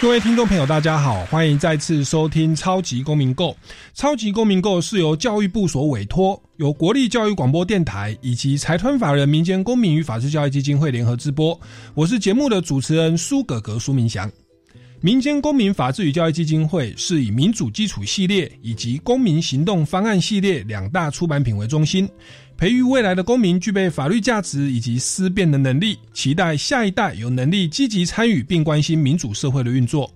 各位听众朋友，大家好，欢迎再次收听《超级公民购》。《超级公民购》是由教育部所委托，由国立教育广播电台以及财团法人民间公民与法治教育基金会联合直播。我是节目的主持人苏格格苏明祥。民间公民法治与教育基金会是以民主基础系列以及公民行动方案系列两大出版品为中心。培育未来的公民具备法律价值以及思辨的能力，期待下一代有能力积极参与并关心民主社会的运作。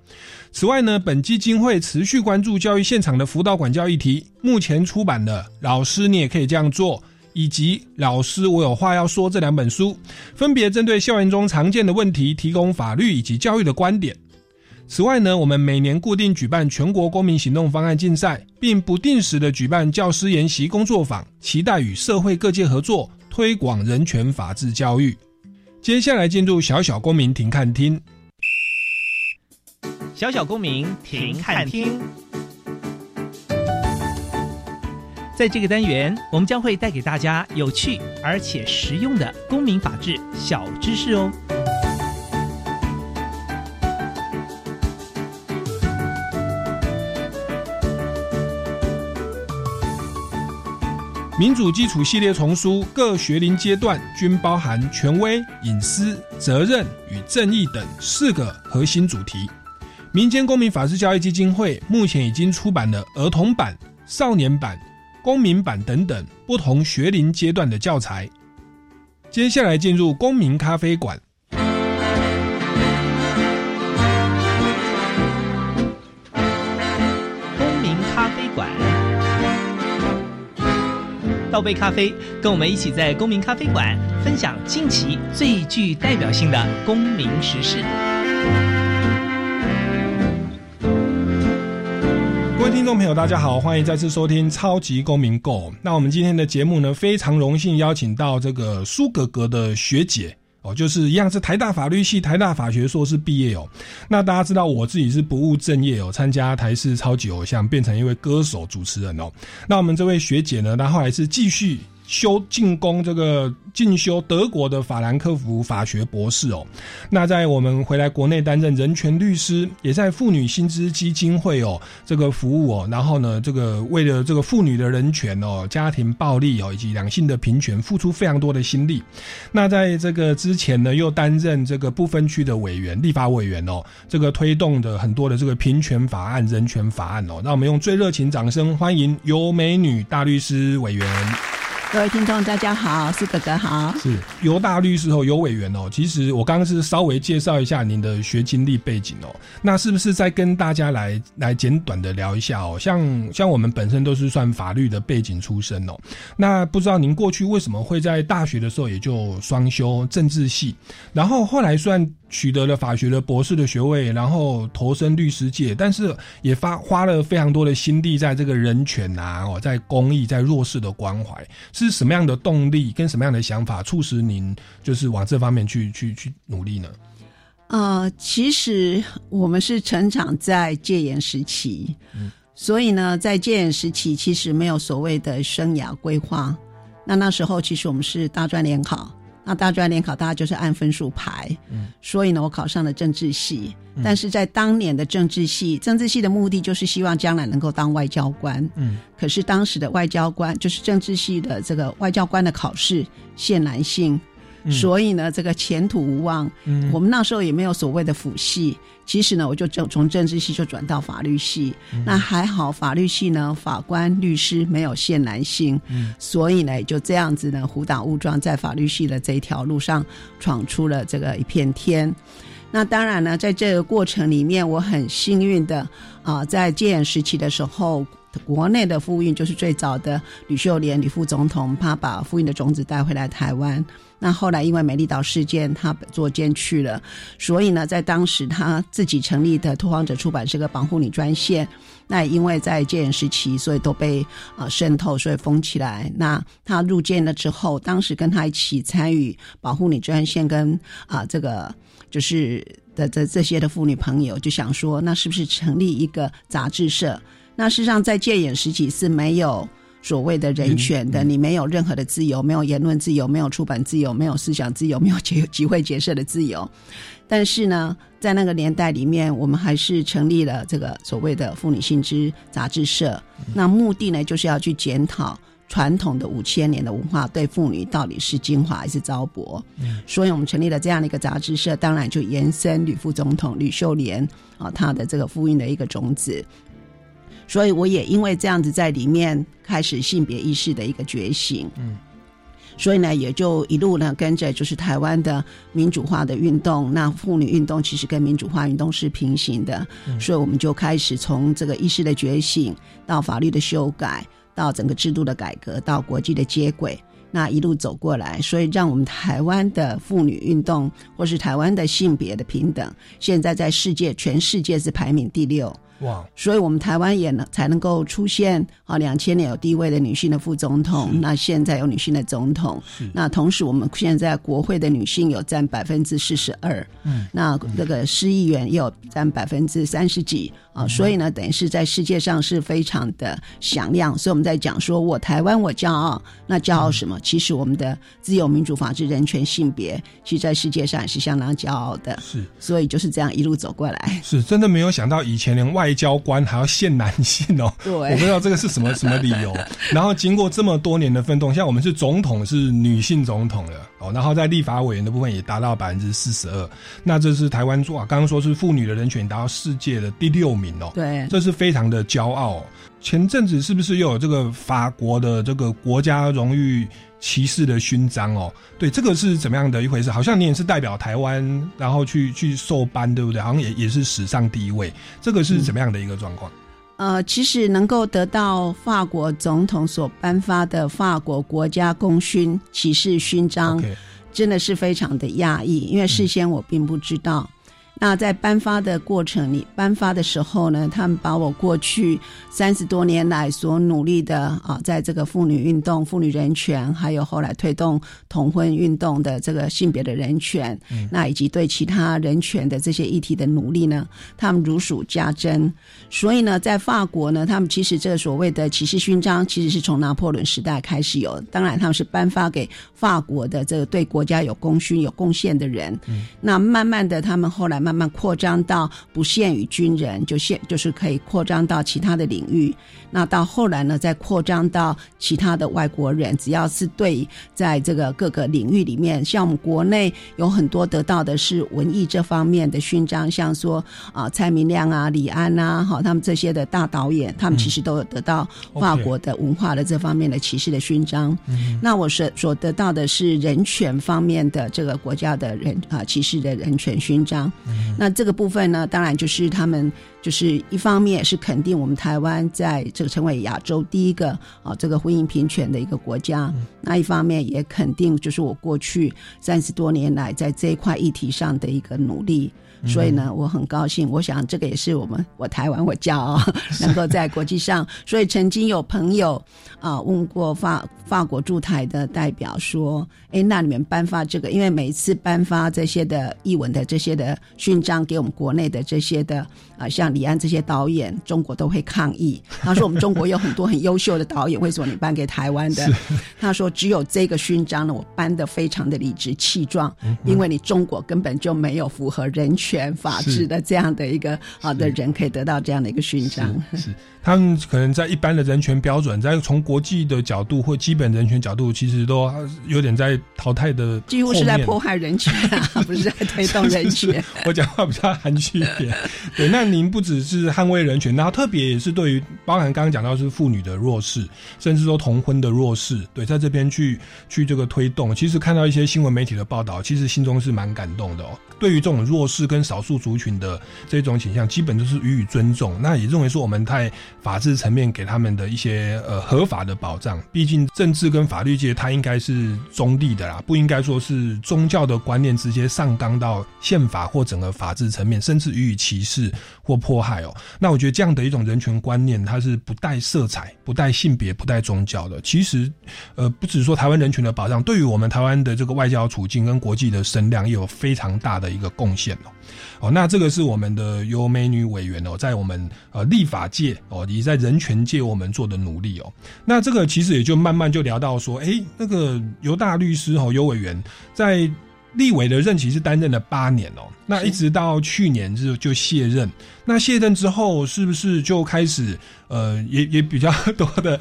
此外呢，本基金会持续关注教育现场的辅导管教议题。目前出版的《老师你也可以这样做》以及《老师我有话要说》这两本书，分别针对校园中常见的问题，提供法律以及教育的观点。此外呢，我们每年固定举办全国公民行动方案竞赛，并不定时的举办教师研习工作坊，期待与社会各界合作，推广人权法治教育。接下来进入小小公民庭看厅，小小公民庭看厅。在这个单元，我们将会带给大家有趣而且实用的公民法治小知识哦。民主基础系列丛书各学龄阶段均包含权威、隐私、责任与正义等四个核心主题。民间公民法治教育基金会目前已经出版了儿童版、少年版、公民版等等不同学龄阶段的教材。接下来进入公民咖啡馆。倒杯咖啡，跟我们一起在公民咖啡馆分享近期最具代表性的公民时事。各位听众朋友，大家好，欢迎再次收听超级公民 Go。那我们今天的节目呢，非常荣幸邀请到这个苏格格的学姐。哦，就是一样是台大法律系、台大法学硕士毕业哦。那大家知道我自己是不务正业哦，参加台视超级偶像，变成一位歌手主持人哦。那我们这位学姐呢，她后来是继续。修进攻这个进修德国的法兰克福法学博士哦，那在我们回来国内担任人权律师，也在妇女薪资基金会哦这个服务哦，然后呢这个为了这个妇女的人权哦、家庭暴力哦以及两性的平权付出非常多的心力。那在这个之前呢，又担任这个不分区的委员、立法委员哦，这个推动的很多的这个平权法案、人权法案哦。那我们用最热情掌声欢迎尤美女大律师委员。各位听众，大家好，是哥哥好，是尤大律师和，尤委员哦。其实我刚刚是稍微介绍一下您的学经历背景哦，那是不是再跟大家来来简短的聊一下哦？像像我们本身都是算法律的背景出身哦，那不知道您过去为什么会在大学的时候也就双修政治系，然后后来算。取得了法学的博士的学位，然后投身律师界，但是也发花了非常多的心力在这个人权啊，哦，在公益，在弱势的关怀，是什么样的动力跟什么样的想法促使您就是往这方面去去去努力呢？呃，其实我们是成长在戒严时期，嗯，所以呢，在戒严时期其实没有所谓的生涯规划，那那时候其实我们是大专联考。那大专联考，大家就是按分数排，嗯，所以呢，我考上了政治系。但是在当年的政治系，政治系的目的就是希望将来能够当外交官，嗯，可是当时的外交官，就是政治系的这个外交官的考试限男性。所以呢，这个前途无望。嗯，我们那时候也没有所谓的辅系。其实呢，我就从从政治系就转到法律系。那还好，法律系呢，法官、律师没有限男性。嗯，所以呢，就这样子呢，误打误撞在法律系的这一条路上闯出了这个一片天。那当然呢，在这个过程里面，我很幸运的啊，在戒严时期的时候。国内的妇运，就是最早的吕秀莲吕副总统，他把妇运的种子带回来台湾。那后来因为美丽岛事件，他坐监去了，所以呢，在当时他自己成立的拓荒者出版社个保护女专线，那因为在戒严时期，所以都被啊渗透，所以封起来。那他入监了之后，当时跟他一起参与保护女专线跟啊这个就是的这这些的妇女朋友，就想说，那是不是成立一个杂志社？那事实上在戒严时期是没有。所谓的人权的，你没有任何的自由，没有言论自由，没有出版自由，没有思想自由，没有集集会结社的自由。但是呢，在那个年代里面，我们还是成立了这个所谓的妇女性之杂志社。那目的呢，就是要去检讨传统的五千年的文化对妇女到底是精华还是糟粕。所以我们成立了这样的一个杂志社，当然就延伸吕副总统吕秀莲啊，他的这个复印的一个种子。所以我也因为这样子在里面开始性别意识的一个觉醒，嗯，所以呢也就一路呢跟着就是台湾的民主化的运动，那妇女运动其实跟民主化运动是平行的，所以我们就开始从这个意识的觉醒到法律的修改，到整个制度的改革，到国际的接轨，那一路走过来，所以让我们台湾的妇女运动或是台湾的性别的平等，现在在世界全世界是排名第六。哇！所以，我们台湾也能才能够出现啊，两千年有第一位的女性的副总统，那现在有女性的总统，那同时我们现在国会的女性有占百分之四十二，嗯，那这个市议员也有占百分之三十几啊，所以呢，等于是在世界上是非常的响亮。所以我们在讲说我台湾我骄傲，那骄傲什么？其实我们的自由、民主、法治、人权、性别，其实在世界上也是相当骄傲的。是，所以就是这样一路走过来。是真的没有想到以前连外外交官还要限男性哦，对，我不知道这个是什么什么理由。然后经过这么多年的奋斗，像我们是总统是女性总统了哦，然后在立法委员的部分也达到百分之四十二。那这是台湾做啊，刚刚说是妇女的人权达到世界的第六名哦，对，这是非常的骄傲。前阵子是不是又有这个法国的这个国家荣誉？骑士的勋章哦，对，这个是怎么样的一回事？好像你也是代表台湾，然后去去受颁，对不对？好像也也是史上第一位，这个是怎么样的一个状况？呃，其实能够得到法国总统所颁发的法国国家功勋骑士勋章，真的是非常的讶异，因为事先我并不知道。那在颁发的过程里，颁发的时候呢，他们把我过去三十多年来所努力的啊，在这个妇女运动、妇女人权，还有后来推动同婚运动的这个性别的人权，那以及对其他人权的这些议题的努力呢，他们如数家珍。所以呢，在法国呢，他们其实这个所谓的骑士勋章，其实是从拿破仑时代开始有。当然，他们是颁发给法国的这个对国家有功勋、有贡献的人。那慢慢的，他们后来慢。慢慢扩张到不限于军人，就限就是可以扩张到其他的领域。那到后来呢，再扩张到其他的外国人，只要是对在这个各个领域里面，像我们国内有很多得到的是文艺这方面的勋章，像说啊蔡明亮啊、李安啊，哈他们这些的大导演，他们其实都有得到法国的文化的这方面的骑士的勋章。那我是所得到的是人权方面的这个国家的人啊骑士的人权勋章。那这个部分呢，当然就是他们就是一方面是肯定我们台湾在这个成为亚洲第一个啊这个婚姻平权的一个国家，那一方面也肯定就是我过去三十多年来在这一块议题上的一个努力。所以呢，我很高兴。我想这个也是我们我台湾我骄傲，能够在国际上。所以曾经有朋友啊问过法法国驻台的代表说：“哎，那你们颁发这个？因为每一次颁发这些的译文的这些的勋章给我们国内的这些的啊，像李安这些导演，中国都会抗议。他说我们中国有很多很优秀的导演，为什么你颁给台湾的？他说只有这个勋章呢，我颁的非常的理直气壮，因为你中国根本就没有符合人权。”法治的这样的一个好的人可以得到这样的一个勋章，是 他们可能在一般的人权标准，在从国际的角度或基本人权角度，其实都有点在淘汰的，几乎是在迫害人权啊，不是在推动 人权。我我讲话比较含蓄一点。对，那您不只是捍卫人权，然后特别也是对于包含刚刚讲到是妇女的弱势，甚至说同婚的弱势，对，在这边去去这个推动。其实看到一些新闻媒体的报道，其实心中是蛮感动的哦。对于这种弱势跟少数族群的这种倾向，基本都是予以尊重。那也认为说，我们在法治层面给他们的一些呃合法的保障。毕竟政治跟法律界它应该是中立的啦，不应该说是宗教的观念直接上纲到宪法或整个法治层面，甚至予以歧视或迫害哦。那我觉得这样的一种人权观念，它是不带色彩、不带性别、不带宗教的。其实，呃，不只是说台湾人权的保障，对于我们台湾的这个外交处境跟国际的声量，也有非常大的。一个贡献哦，哦，那这个是我们的优美女委员哦，在我们呃立法界哦，以及在人权界我们做的努力哦，那这个其实也就慢慢就聊到说，哎，那个尤大律师哦，尤委员在立委的任期是担任了八年哦，那一直到去年就就卸任，那卸任之后是不是就开始呃，也也比较多的。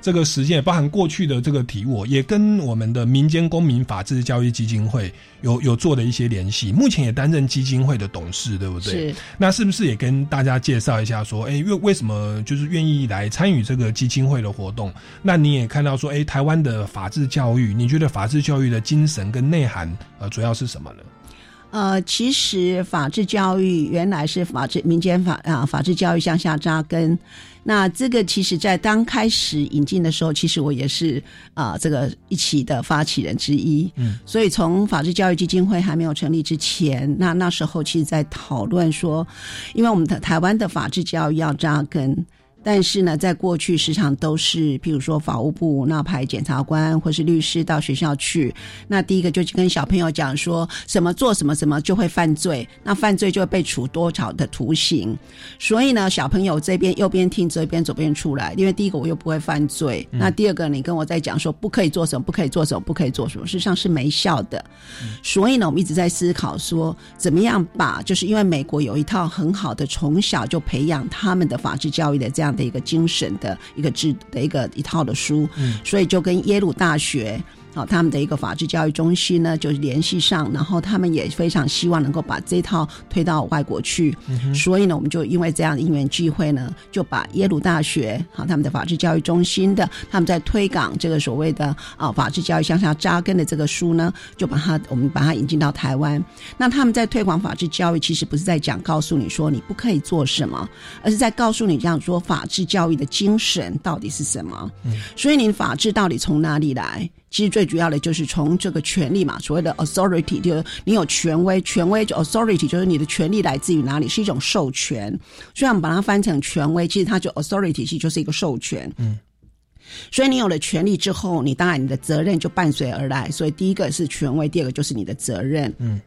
这个实践也包含过去的这个题目，也跟我们的民间公民法治教育基金会有有做的一些联系。目前也担任基金会的董事，对不对？是。那是不是也跟大家介绍一下，说，哎，为为什么就是愿意来参与这个基金会的活动？那你也看到说，哎，台湾的法治教育，你觉得法治教育的精神跟内涵，呃，主要是什么呢？呃，其实法治教育原来是法治民间法啊，法治教育向下扎根。那这个其实，在刚开始引进的时候，其实我也是啊，这个一起的发起人之一。嗯，所以从法治教育基金会还没有成立之前，那那时候其实在讨论说，因为我们的台湾的法治教育要扎根。但是呢，在过去时常都是，譬如说法务部那派检察官或是律师到学校去，那第一个就跟小朋友讲说什么做什么什么就会犯罪，那犯罪就会被处多少的徒刑。所以呢，小朋友这边右边听，这边左边出来，因为第一个我又不会犯罪，那第二个你跟我在讲说不可以做什么，不可以做什么，不可以做什么，事实上是没效的。所以呢，我们一直在思考说，怎么样把就是因为美国有一套很好的从小就培养他们的法治教育的这样。的一个精神的一个制的一个一套的书，所以就跟耶鲁大学。好，他们的一个法治教育中心呢，就是联系上，然后他们也非常希望能够把这套推到外国去。所以呢，我们就因为这样的因缘聚会呢，就把耶鲁大学好他们的法治教育中心的他们在推广这个所谓的啊法治教育向下扎根的这个书呢，就把它我们把它引进到台湾。那他们在推广法治教育，其实不是在讲告诉你说你不可以做什么，而是在告诉你这样说法治教育的精神到底是什么。所以，你法治到底从哪里来？其实最主要的就是从这个权利嘛，所谓的 authority，就是你有权威，权威就 authority，就是你的权利来自于哪里，是一种授权。虽然我们把它翻成权威，其实它就 authority，其实就是一个授权。嗯，所以你有了权利之后，你当然你的责任就伴随而来。所以第一个是权威，第二个就是你的责任。嗯。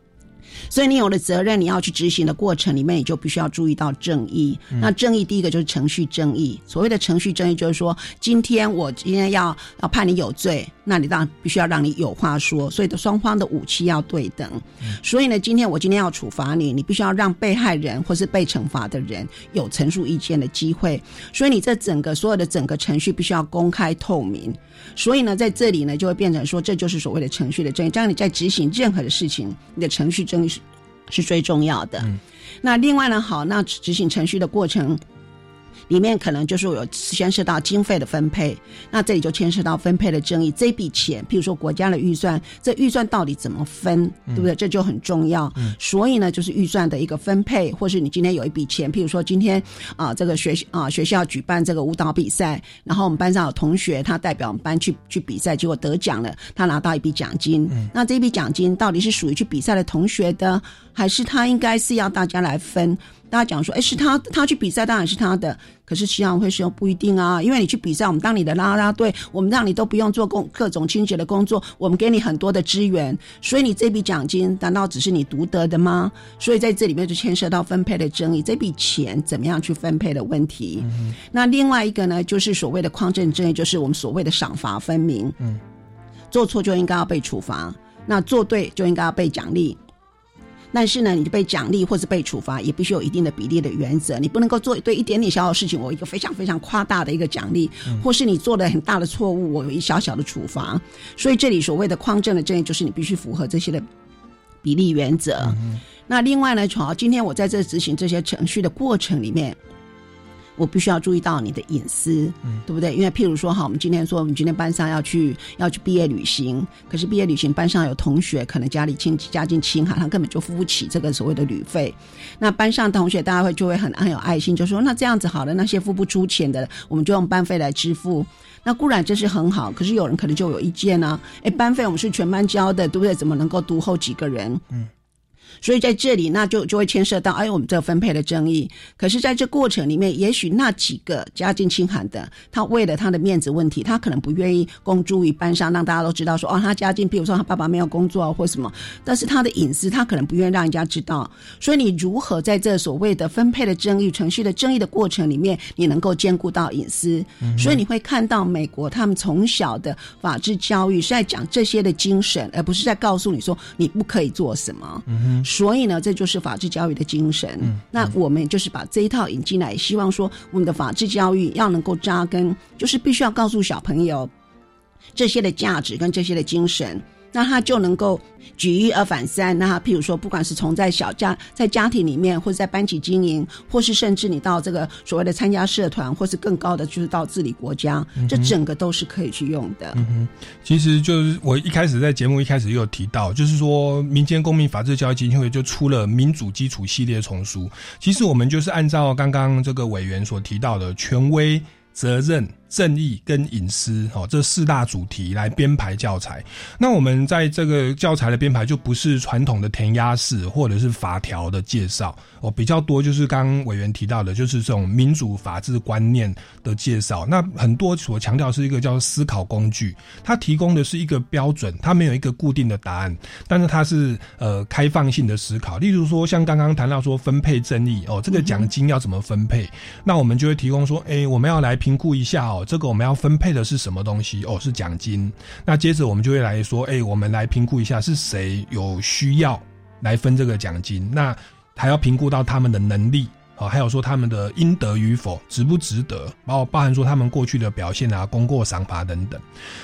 所以你有了责任，你要去执行的过程里面，你就必须要注意到正义。那正义第一个就是程序正义。所谓的程序正义，就是说，今天我今天要要判你有罪，那你当然必须要让你有话说。所以的双方的武器要对等。所以呢，今天我今天要处罚你，你必须要让被害人或是被惩罚的人有陈述意见的机会。所以你这整个所有的整个程序必须要公开透明。所以呢，在这里呢，就会变成说，这就是所谓的程序的正义。这样你在执行任何的事情，你的程序正义是是最重要的。那另外呢，好，那执行程序的过程。里面可能就是有牵涉到经费的分配，那这里就牵涉到分配的争议。这笔钱，譬如说国家的预算，这预算到底怎么分，对不对？这就很重要。所以呢，就是预算的一个分配，或是你今天有一笔钱，譬如说今天啊，这个学啊学校举办这个舞蹈比赛，然后我们班上有同学他代表我们班去去比赛，结果得奖了，他拿到一笔奖金。那这笔奖金到底是属于去比赛的同学的，还是他应该是要大家来分？大家讲说，哎，是他他去比赛，当然是他的。可是其常会说不一定啊，因为你去比赛，我们当你的啦啦队，我们让你都不用做工各种清洁的工作，我们给你很多的资源，所以你这笔奖金难道只是你独得的吗？所以在这里面就牵涉到分配的争议，这笔钱怎么样去分配的问题。那另外一个呢，就是所谓的匡正正义，就是我们所谓的赏罚分明。嗯，做错就应该要被处罚，那做对就应该要被奖励。但是呢，你就被奖励或者被处罚，也必须有一定的比例的原则。你不能够做对一点点小小事情，我一个非常非常夸大的一个奖励，或是你做的很大的错误，我有一小小的处罚。所以这里所谓的匡正的正义，就是你必须符合这些的比例原则。那另外呢，好，今天我在这执行这些程序的过程里面。我必须要注意到你的隐私，嗯对不对？因为譬如说，哈，我们今天说，我们今天班上要去要去毕业旅行，可是毕业旅行班上有同学可能家里亲家境清寒，他根本就付不起这个所谓的旅费。那班上同学大家会就会很很有爱心，就说那这样子好了，那些付不出钱的，我们就用班费来支付。那固然这是很好，可是有人可能就有意见啊，哎，班费我们是全班交的，对不对？怎么能够独后几个人？嗯。所以在这里，那就就会牵涉到，哎，我们这个分配的争议。可是，在这过程里面，也许那几个家境清寒的，他为了他的面子问题，他可能不愿意公诸于班上，让大家都知道说，哦，他家境，比如说他爸爸没有工作啊，或什么。但是他的隐私，他可能不愿意让人家知道。所以，你如何在这所谓的分配的争议、程序的争议的过程里面，你能够兼顾到隐私？所以你会看到美国他们从小的法治教育是在讲这些的精神，而不是在告诉你说你不可以做什么。嗯所以呢，这就是法治教育的精神。那我们就是把这一套引进来，希望说我们的法治教育要能够扎根，就是必须要告诉小朋友这些的价值跟这些的精神，那他就能够举一而反三。那他譬如说，不管是从在小家在家庭里面，或者在班级经营，或是甚至你到这个所谓的参加社团，或是更高的就是到治理国家，这整个都是可以去用的。嗯哼其实就是我一开始在节目一开始就有提到，就是说民间公民法治教育基金会就出了民主基础系列丛书。其实我们就是按照刚刚这个委员所提到的权威、责任、正义跟隐私哦这四大主题来编排教材。那我们在这个教材的编排就不是传统的填鸭式或者是法条的介绍哦，比较多就是刚刚委员提到的，就是这种民主法治观念的介绍。那很多所强调是一个叫思考工具，它提供的是一个标准，它没有一个固定的答案，但是它是呃开放性的思考。例如说，像刚刚谈到说分配正义哦，这个奖金要怎么分配？那我们就会提供说，哎，我们要来评估一下哦，这个我们要分配的是什么东西？哦，是奖金。那接着我们就会来说，哎，我们来评估一下是谁有需要来分这个奖金。那还要评估到他们的能力。哦，还有说他们的应得与否，值不值得，包括包含说他们过去的表现啊、功过赏罚等等。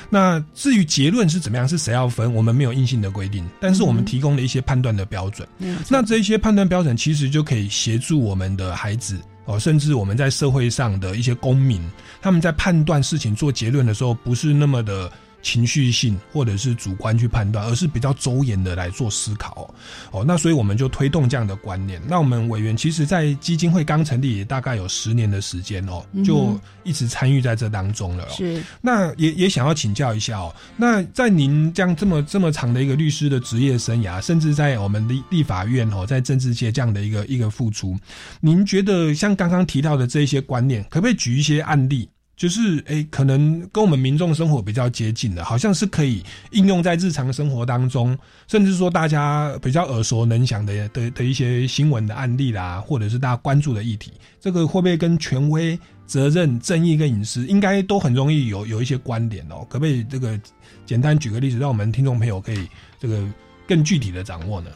那至于结论是怎么样，是谁要分，我们没有硬性的规定，但是我们提供了一些判断的标准。那这一些判断标准其实就可以协助我们的孩子哦，甚至我们在社会上的一些公民，他们在判断事情、做结论的时候，不是那么的情绪性或者是主观去判断，而是比较周延的来做思考哦。那所以我们就推动这样的观念。那我们委员其实，在基金会刚成立也大概有十年的时间哦，就一直参与在这当中了、哦。是那也也想要请教一下哦，那在您这样这么这么长的一个律师的职业生涯，甚至在我们立立法院哦，在政治界这样的一个一个付出，您觉得像刚刚提到的这一些观念，可不可以举一些案例？就是诶，可能跟我们民众生活比较接近的，好像是可以应用在日常生活当中，甚至说大家比较耳熟能详的的的一些新闻的案例啦，或者是大家关注的议题，这个会不会跟权威、责任、正义跟隐私，应该都很容易有有一些关联哦？可不可以这个简单举个例子，让我们听众朋友可以这个更具体的掌握呢？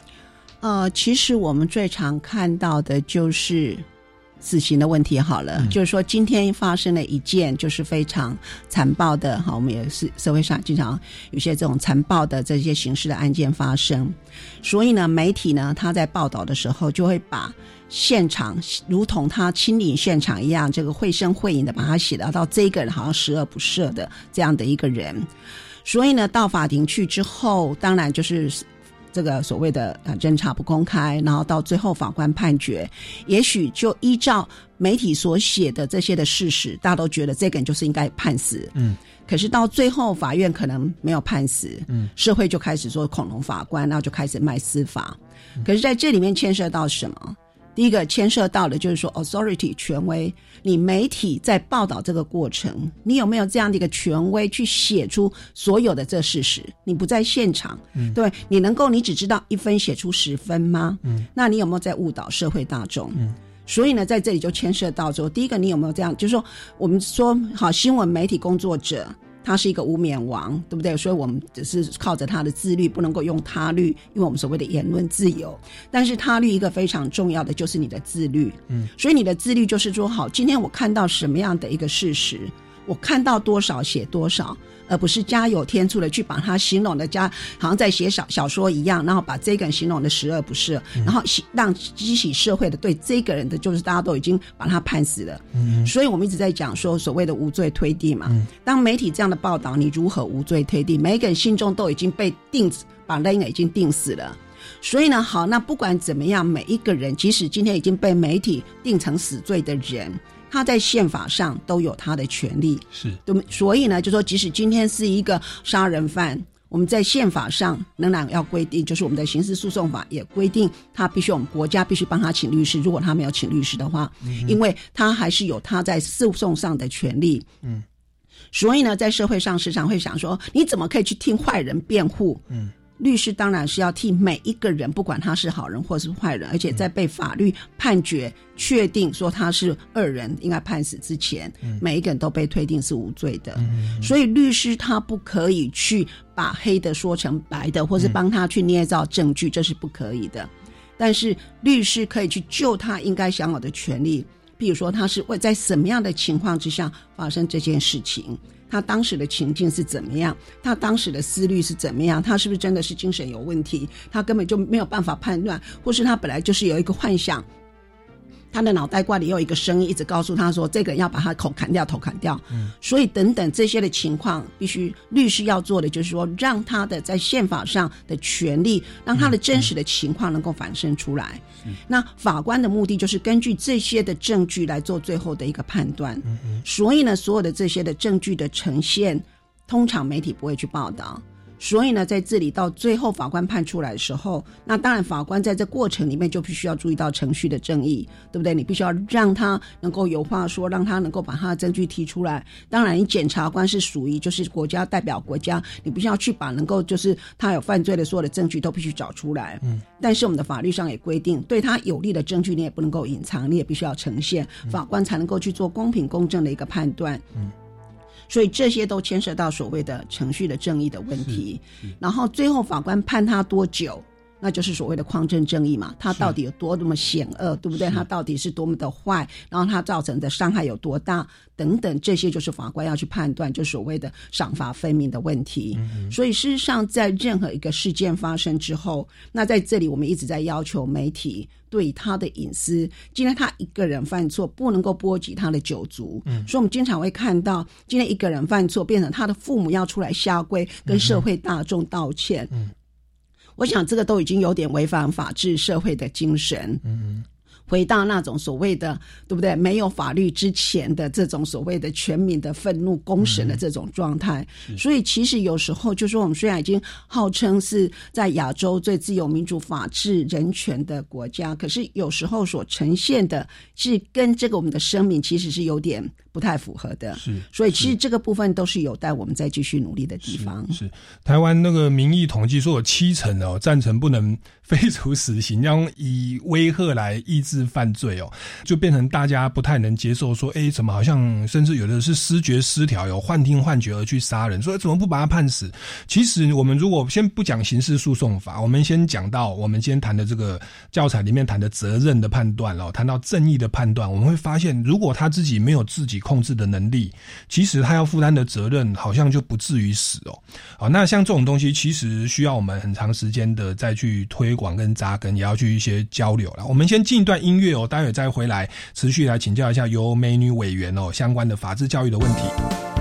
呃，其实我们最常看到的就是死刑的问题。好了，嗯就是说今天发生了一件就是非常残暴的，哈，我们也是社会上经常有些这种残暴的这些刑事的案件发生，所以呢，媒体呢他在报道的时候就会把。现场如同他亲临现场一样，这个绘声绘影的把他写到到这个人好像十恶不赦的这样的一个人，所以呢，到法庭去之后，当然就是这个所谓的呃侦查不公开，然后到最后法官判决，也许就依照媒体所写的这些的事实，大家都觉得这个人就是应该判死。嗯，可是到最后法院可能没有判死，嗯，社会就开始说恐龙法官，然后就开始卖司法。可是在这里面牵涉到什么？第一个牵涉到的就是说，authority 权威，你媒体在报道这个过程，你有没有这样的一个权威去写出所有的这事实？你不在现场，嗯对你能够你只知道一分写出十分吗？嗯，那你有没有在误导社会大众？嗯。所以呢，在这里就牵涉到说，第一个，你有没有这样？就是说，我们说好，新闻媒体工作者，他是一个无冕王，对不对？所以我们只是靠着他的自律，不能够用他律，因为我们所谓的言论自由。但是他律一个非常重要的就是你的自律，嗯，所以你的自律就是说，好，今天我看到什么样的一个事实，我看到多少写多少，而不是加有天助的去把它形容的加，好像在写小小说一样，然后把这个人形容的十恶不赦，然后让激起社会的对这个人的就是大家都已经把他判死了。嗯，所以我们一直在讲说所谓的无罪推定嘛。当媒体这样的报道，你如何无罪推定？每一个人心中都已经被定，把那个已经定死了。所以呢，好，那不管怎么样，每一个人，即使今天已经被媒体定成死罪的人，他在宪法上都有他的权利，是对。所以呢，就说即使今天是一个杀人犯，我们在宪法上仍然要规定，就是我们的刑事诉讼法也规定，他必须我们国家必须帮他请律师。如果他没有请律师的话，因为他还是有他在诉讼上的权利。嗯，所以呢，在社会上时常会想说，你怎么可以去听坏人辩护？嗯。律师当然是要替每一个人，不管他是好人或是坏人，而且在被法律判决确定说他是恶人，应该判死之前，每一个人都被推定是无罪的。所以律师他不可以去把黑的说成白的，或是帮他去捏造证据，这是不可以的。但是律师可以去救他应该享有的权利，比如说他是会在什么样的情况之下发生这件事情。他当时的情境是怎么样？他当时的思虑是怎么样？他是不是真的是精神有问题？他根本就没有办法判断，或是他本来就是有一个幻想。他的脑袋瓜里有一个声音，一直告诉他说：“这个人要把他口砍掉，头砍掉。”嗯，所以等等这些的情况，必须律师要做的就是说，让他的在宪法上的权利，让他的真实的情况能够反映出来。那法官的目的就是根据这些的证据来做最后的一个判断。嗯所以呢，所有的这些的证据的呈现，通常媒体不会去报道。所以呢，在这里到最后法官判出来的时候，那当然法官在这过程里面就必须要注意到程序的正义，对不对？你必须要让他能够有话说，让他能够把他的证据提出来。当然，你检察官是属于就是国家代表国家，你必须要去把能够就是他有犯罪的所有的证据都必须找出来。嗯。但是我们的法律上也规定，对他有利的证据你也不能够隐藏，你也必须要呈现，法官才能够去做公平公正的一个判断。嗯。所以这些都牵涉到所谓的程序的正义的问题，然后最后法官判他多久，那就是所谓的匡正正义嘛，他到底有多么险恶，对不对？他到底是多么的坏，然后他造成的伤害有多大？等等，这些就是法官要去判断，就所谓的赏罚分明的问题。所以事实上，在任何一个事件发生之后，那在这里我们一直在要求媒体对他的隐私。今天他一个人犯错，不能够波及他的九族。嗯，所以我们经常会看到，今天一个人犯错，变成他的父母要出来下跪，跟社会大众道歉。嗯，我想这个都已经有点违反法治社会的精神。嗯。回到那种所谓的对不对？没有法律之前的这种所谓的全民的愤怒公审的这种状态，所以其实有时候就说我们虽然已经号称是在亚洲最自由民主法治人权的国家，可是有时候所呈现的是跟这个我们的生命其实是有点不太符合的。是，所以其实这个部分都是有待我们再继续努力的地方。是，台湾那个民意统计说有七成哦赞成不能废除死刑，要以威吓来抑制。犯罪哦，就变成大家不太能接受，说哎，怎么好像甚至有的是失觉失调，有幻听幻觉而去杀人，说怎么不把他判死？其实我们如果先不讲刑事诉讼法，我们先讲到我们今天谈的这个教材里面谈的责任的判断哦，谈到正义的判断，我们会发现，如果他自己没有自己控制的能力，其实他要负担的责任好像就不至于死哦。好，那像这种东西，其实需要我们很长时间的再去推广跟扎根，也要去一些交流了。我们先进一段。音乐哦，待会再回来，持续来请教一下由美女委员哦相关的法制教育的问题。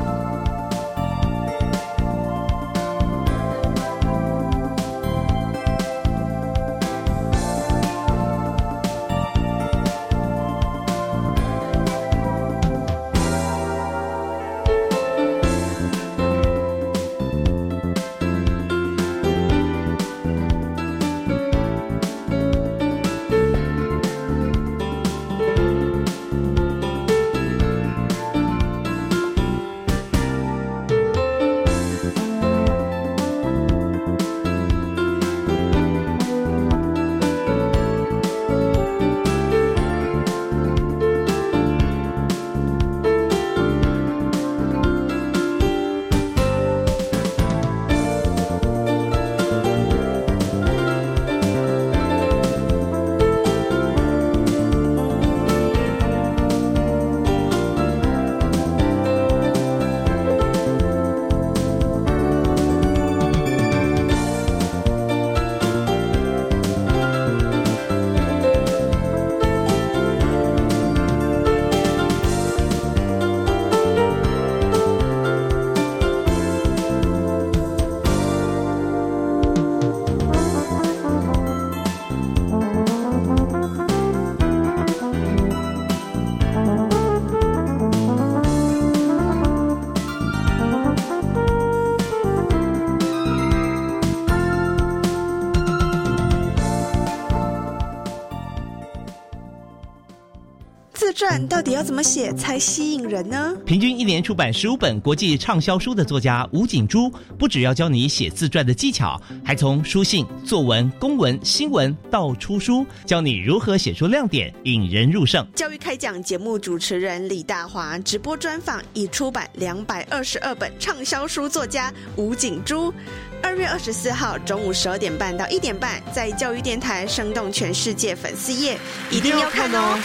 底要怎么写才吸引人呢？平均一年出版十五本国际畅销书的作家吴景珠，不只要教你写自传的技巧，还从书信、作文、公文、新闻到出书，教你如何写出亮点，引人入胜。教育开讲节目主持人李大华直播专访已出版两百二十二本畅销书作家吴景珠。二月二十四号中午十二点半到一点半，在教育电台生动全世界粉丝页，一定要看哦。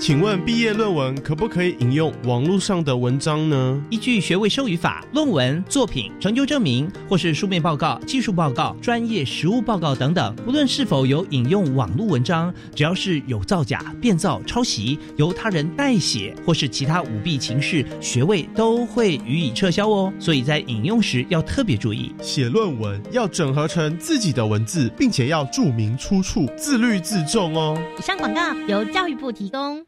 请问毕业论文可不可以引用网络上的文章呢？依据学位授予法，论文、作品、成就证明或是书面报告、技术报告、专业实务报告等等，不论是否有引用网络文章，只要是有造假、变造、抄袭、由他人代写或是其他舞弊情事，学位都会予以撤销哦。所以在引用时要特别注意，写论文要整合成自己的文字，并且要注明出处，自律自重哦。以上广告由教育部提供。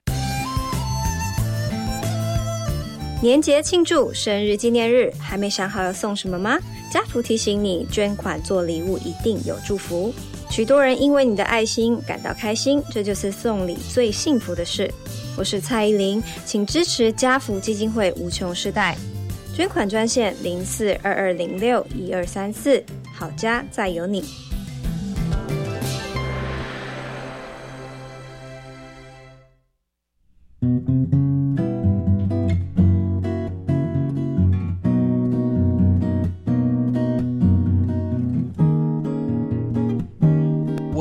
年节庆祝、生日纪念日，还没想好要送什么吗？家福提醒你，捐款做礼物一定有祝福。许多人因为你的爱心感到开心，这就是送礼最幸福的事。我是蔡依林，请支持家福基金会无穷世代捐款专线零四二二零六一二三四，好家再有你。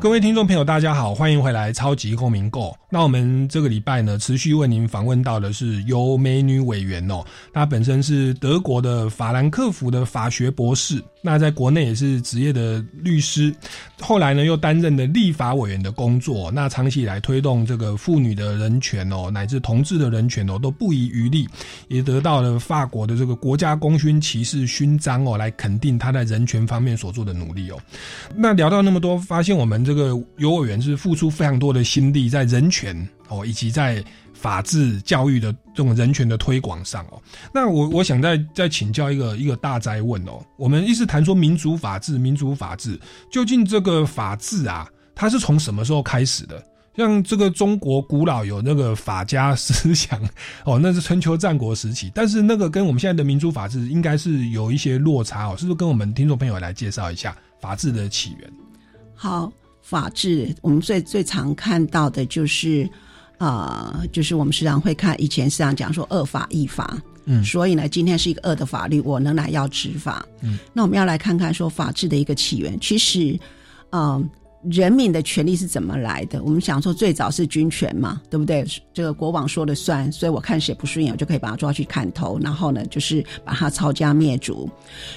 各位听众朋友，大家好，欢迎回来《超级公民购》。那我们这个礼拜呢，持续为您访问到的是有美女委员哦，她本身是德国的法兰克福的法学博士，那在国内也是职业的律师，后来呢又担任了立法委员的工作，那长期以来推动这个妇女的人权哦，乃至同志的人权哦，都不遗余力，也得到了法国的这个国家功勋骑士勋章哦，来肯定他在人权方面所做的努力哦。那聊到那么多，发现我们这个幼儿园是付出非常多的心力在人权哦，以及在法治教育的这种人权的推广上哦。那我我想再再请教一个一个大灾问哦，我们一直谈说民主法治，民主法治，究竟这个法治啊，它是从什么时候开始的？像这个中国古老有那个法家思想哦，那是春秋战国时期，但是那个跟我们现在的民主法治应该是有一些落差哦，是不是跟我们听众朋友来介绍一下法治的起源？好。法治，我们最最常看到的就是，啊，就是我们时常会看以前时常讲说恶法易法，嗯，所以呢，今天是一个恶的法律，我能来要执法，嗯，那我们要来看看说法治的一个起源，其实，嗯。人民的权利是怎么来的？我们想说，最早是军权嘛，对不对？这个国王说了算，所以我看谁不顺眼，我就可以把他抓去砍头，然后呢，就是把他抄家灭族。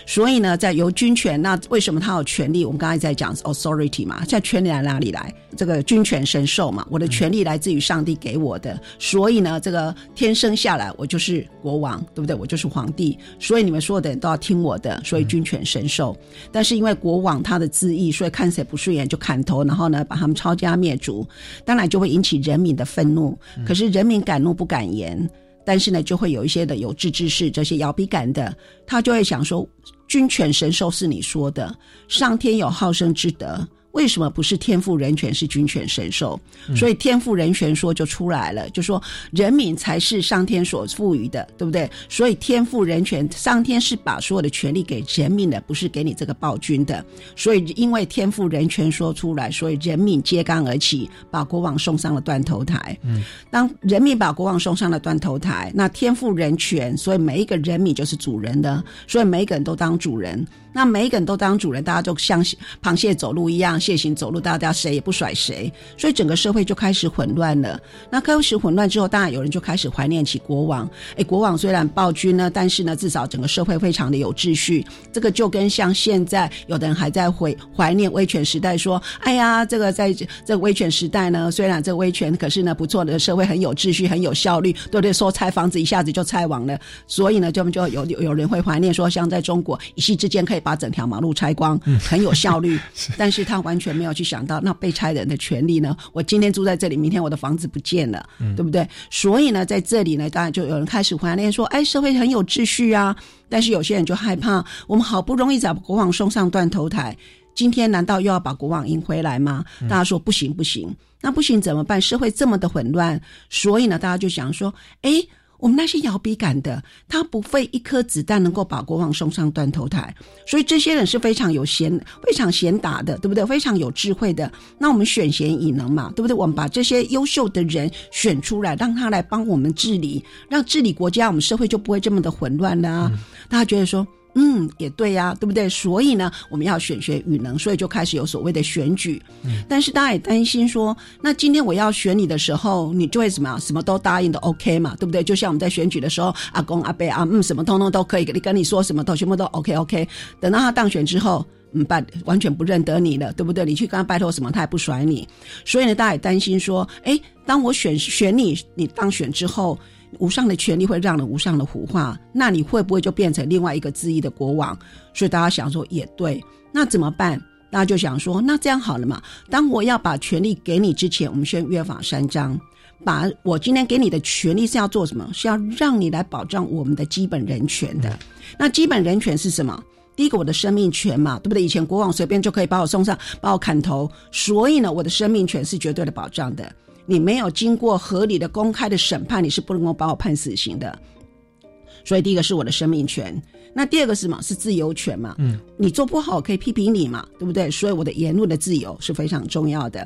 所以呢，在由军权，那为什么他有权利？我们刚才在讲 authority 嘛，在权利来哪里来？这个军权神授嘛，我的权利来自于上帝给我的，所以呢，这个天生下来我就是国王，对不对？我就是皇帝，所以你们所有的人都要听我的，所以军权神授。但是因为国王他的恣意，所以看谁不顺眼就砍。砍头，然后呢，把他们抄家灭族，当然就会引起人民的愤怒。可是人民敢怒不敢言，但是呢，就会有一些的有志之士，这些摇笔杆的，他就会想说：君权神授是你说的，上天有好生之德。为什么不是天赋人权是君权神授？所以天赋人权说就出来了，就说人民才是上天所赋予的，对不对？所以天赋人权，上天是把所有的权利给人民的，不是给你这个暴君的。所以因为天赋人权说出来，所以人民揭竿而起，把国王送上了断头台。嗯，当人民把国王送上了断头台，那天赋人权，所以每一个人民就是主人的，所以每一个人都当主人。那每一个人都当主人，大家就像螃蟹走路一样。楔形走路，大家谁也不甩谁，所以整个社会就开始混乱了。那开始混乱之后，当然有人就开始怀念起国王。哎，国王虽然暴君呢，但是呢，至少整个社会非常的有秩序。这个就跟像现在有的人还在怀怀念威权时代，说，哎呀，这个在这个威权时代呢，虽然这个威权，可是呢不错的社会很有秩序，很有效率，对不对？说拆房子一下子就拆完了，所以呢，就就有有有人会怀念说，像在中国一夕之间可以把整条马路拆光，很有效率。但是他完全没有去想到那被拆人的权利呢？我今天住在这里，明天我的房子不见了，对不对？所以呢，在这里呢，当然就有人开始怀念说，哎，社会很有秩序啊。但是有些人就害怕，我们好不容易把国王送上断头台，今天难道又要把国王迎回来吗？大家说不行不行，那不行怎么办？社会这么的混乱，所以呢，大家就想说，哎。我们那些摇笔杆的，他不费一颗子弹能够把国王送上断头台，所以这些人是非常有贤、非常贤达的，对不对？非常有智慧的。那我们选贤以能嘛，对不对？我们把这些优秀的人选出来，让他来帮我们治理，让治理国家，我们社会就不会这么的混乱了。大家觉得说？嗯，也对呀，对不对？所以呢，我们要选学语能，所以就开始有所谓的选举。嗯，但是大家也担心说，那今天我要选你的时候，你就会什么什么都答应的 OK 嘛，对不对？就像我们在选举的时候，阿公阿伯啊，嗯，什么通通都可以，你跟你说什么都全部都 OK OK。等到他当选之后，嗯，拜完全不认得你了，对不对？你去跟他拜托什么，他也不甩你。所以呢，大家也担心说，哎，当我选选你，你当选之后。无上的权力会让人无上的腐化，那你会不会就变成另外一个恣意的国王？所以大家想说也对，那怎么办？大家就想说，那这样好了嘛？当我要把权力给你之前，我们先约法三章，把我今天给你的权利是要做什么？是要让你来保障我们的基本人权的。那基本人权是什么？第一个，我的生命权嘛，对不对？以前国王随便就可以把我送上，把我砍头，所以呢，我的生命权是绝对的保障的。你没有经过合理的、公开的审判，你是不能够把我判死刑的。所以第一个是我的生命权，那第二个是什么？是自由权嘛？嗯，你做不好我可以批评你嘛，对不对？所以我的言论的自由是非常重要的，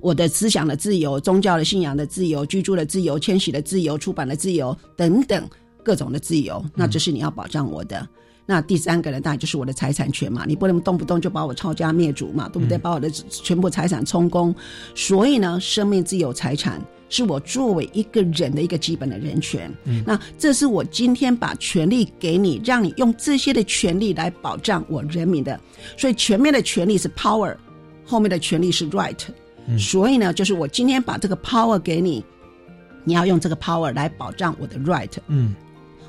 我的思想的自由、宗教的信仰的自由、居住的自由、迁徙的自由、出版的自由等等各种的自由，那这是你要保障我的。那第三个呢，当然就是我的财产权嘛，你不能动不动就把我抄家灭族嘛，对不对？把我的全部财产充公。所以呢，生命自由财产是我作为一个人的一个基本的人权。嗯，那这是我今天把权利给你，让你用这些的权利来保障我人民的。所以前面的权利是 power，后面的权利是 right。所以呢，就是我今天把这个 power 给你，你要用这个 power 来保障我的 right。嗯。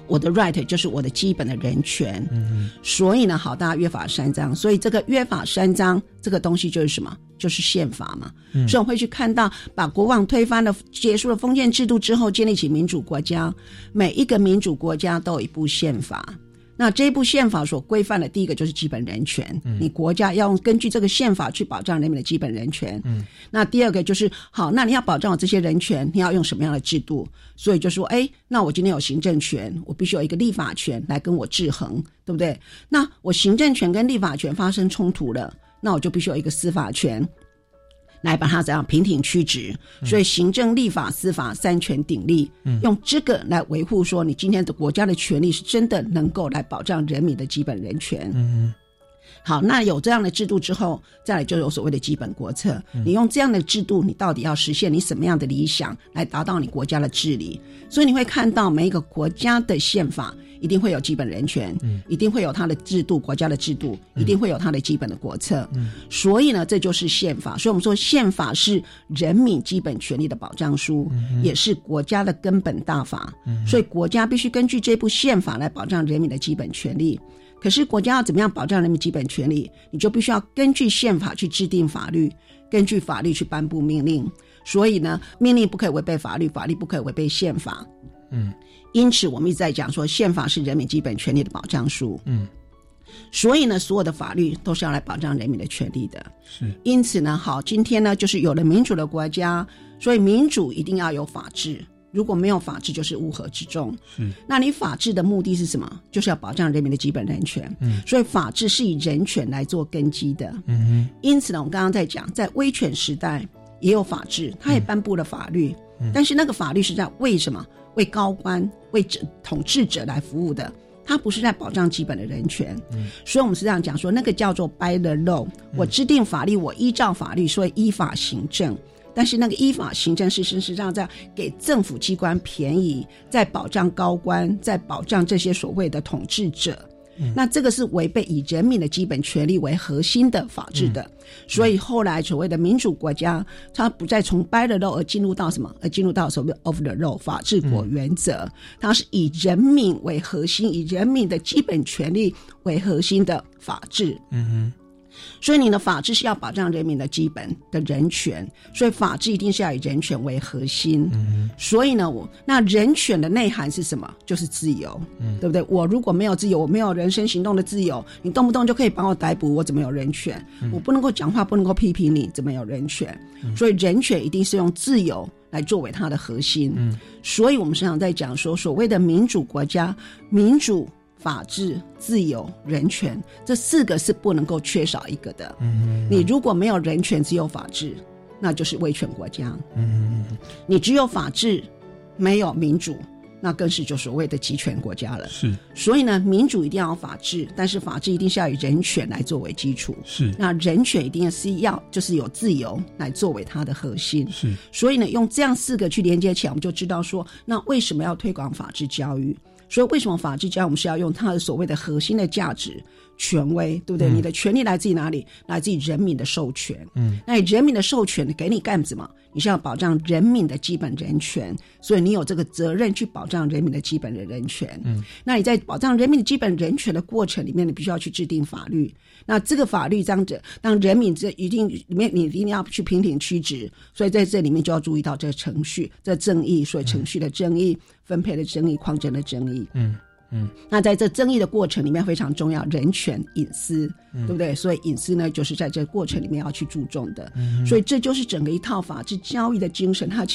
我的 right 就是我的基本的人权，嗯，所以呢，好，大家约法三章，所以这个约法三章这个东西就是什么？就是宪法嘛。所以我会去看到，把国王推翻了，结束了封建制度之后，建立起民主国家，每一个民主国家都有一部宪法。那这部宪法所规范的第一个就是基本人权，你国家要根据这个宪法去保障人民的基本人权。嗯，那第二个就是好，那你要保障我这些人权，你要用什么样的制度？所以就说，哎，那我今天有行政权，我必须有一个立法权来跟我制衡，对不对？那我行政权跟立法权发生冲突了，那我就必须有一个司法权。来把它怎样平挺曲直，所以行政、立法、司法三权鼎立，用这个来维护说你今天的国家的权利是真的能够来保障人民的基本人权。嗯，好，那有这样的制度之后，再来就有所谓的基本国策。你用这样的制度，你到底要实现你什么样的理想，来达到你国家的治理？所以你会看到每一个国家的宪法。一定会有基本人权，嗯，一定会有它的制度，国家的制度，一定会有它的基本的国策，嗯，所以呢，这就是宪法。所以我们说，宪法是人民基本权利的保障书，也是国家的根本大法。所以国家必须根据这部宪法来保障人民的基本权利。可是国家要怎么样保障人民基本权利？你就必须要根据宪法去制定法律，根据法律去颁布命令。所以呢，命令不可以违背法律，法律不可以违背宪法。嗯。因此，我们一直在讲说，宪法是人民基本权利的保障书。嗯，所以呢，所有的法律都是要来保障人民的权利的。是，因此呢，好，今天呢，就是有了民主的国家，所以民主一定要有法治。如果没有法治，就是乌合之众。是，那你法治的目的是什么？就是要保障人民的基本人权。嗯，所以法治是以人权来做根基的。嗯因此呢，我们刚刚在讲，在威权时代也有法治，他也颁布了法律，但是那个法律是在为什么？为高官、为统治者来服务的，它不是在保障基本的人权。嗯，所以我们是这样讲说，那个叫做 by the law，我制定法律，我依照法律，所以依法行政。但是那个依法行政是事实上在给政府机关便宜，在保障高官，在保障这些所谓的统治者。那这个是违背以人民的基本权利为核心的法治的。所以后来所谓的民主国家，它不再从 by the law 而进入到什么，而进入到所谓 of the law 法治国原则。它是以人民为核心，以人民的基本权利为核心的法治。嗯哼。所以你的法治是要保障人民的基本的人权，所以法治一定是要以人权为核心。嗯，所以呢，我那人权的内涵是什么？就是自由，嗯，对不对？我如果没有自由，我没有人身行动的自由，你动不动就可以把我逮捕，我怎么有人权？我不能够讲话，不能够批评你，怎么有人权？所以人权一定是用自由来作为它的核心。嗯，所以我们时常在讲说，所谓的民主国家，民主。法治、自由、人权，这四个是不能够缺少一个的。嗯，你如果没有人权，只有法治，那就是威权国家。嗯，你只有法治，没有民主，那更是就所谓的集权国家了。是，所以呢，民主一定要法治，但是法治一定是要以人权来作为基础。是，那人权一定是要就是有自由来作为它的核心。是，所以呢，用这样四个去连接起来，我们就知道说，那为什么要推广法治教育？所以，为什么法治家我们是要用它的所谓的核心的价值、权威，对不对？你的权利来自于哪里？来自于人民的授权。嗯，那人民的授权给你干什么？你是要保障人民的基本人权，所以你有这个责任去保障人民的基本的人权。嗯，那你在保障人民的基本人权的过程里面，你必须要去制定法律。那这个法律这样子，让人民这一定里面你一定要去平挺曲直，所以在这里面就要注意到这个程序、这正义，所以程序的正义、分配的正义、矿证的正义。嗯嗯。那在这争议的过程里面非常重要，人权、隐私，对不对？所以隐私呢，就是在这个过程里面要去注重的。所以这就是整个一套法治教育的精神，它